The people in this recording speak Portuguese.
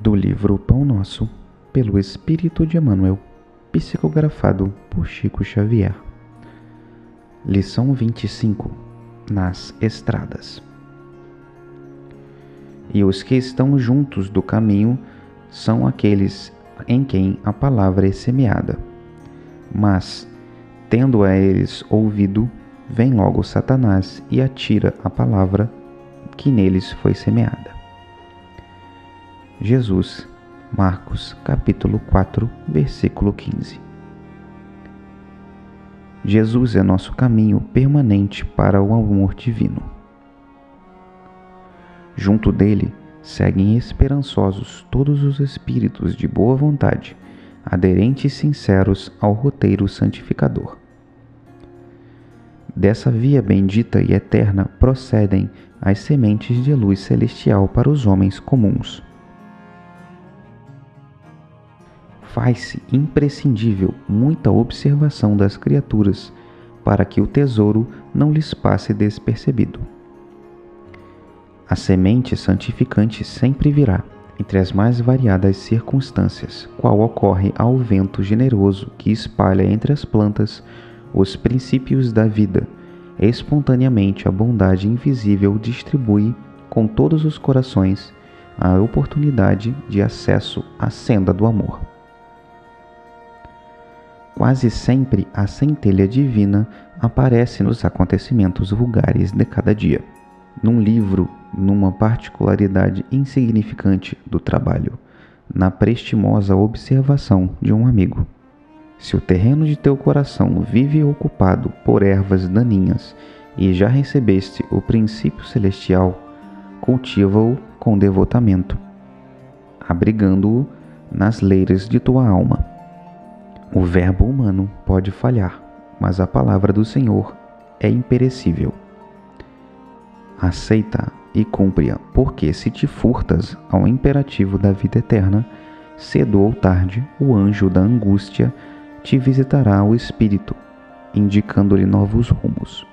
do livro Pão Nosso, pelo Espírito de Emmanuel, psicografado por Chico Xavier. Lição 25 Nas Estradas E os que estão juntos do caminho são aqueles em quem a palavra é semeada. Mas, tendo a eles ouvido, vem logo Satanás e atira a palavra que neles foi semeada. Jesus, Marcos, capítulo 4, versículo 15. Jesus é nosso caminho permanente para o amor divino. Junto dele seguem esperançosos todos os espíritos de boa vontade, aderentes e sinceros ao roteiro santificador. Dessa via bendita e eterna procedem as sementes de luz celestial para os homens comuns faz-se imprescindível muita observação das criaturas para que o tesouro não lhes passe despercebido. A semente santificante sempre virá, entre as mais variadas circunstâncias, qual ocorre ao vento generoso que espalha entre as plantas os princípios da vida. Espontaneamente a bondade invisível distribui com todos os corações a oportunidade de acesso à senda do amor. Quase sempre a centelha divina aparece nos acontecimentos vulgares de cada dia, num livro, numa particularidade insignificante do trabalho, na prestimosa observação de um amigo. Se o terreno de teu coração vive ocupado por ervas daninhas e já recebeste o princípio celestial, cultiva-o com devotamento, abrigando-o nas leiras de tua alma o verbo humano pode falhar, mas a palavra do Senhor é imperecível. Aceita e cumpre-a, porque se te furtas ao imperativo da vida eterna, cedo ou tarde o anjo da angústia te visitará o espírito, indicando-lhe novos rumos.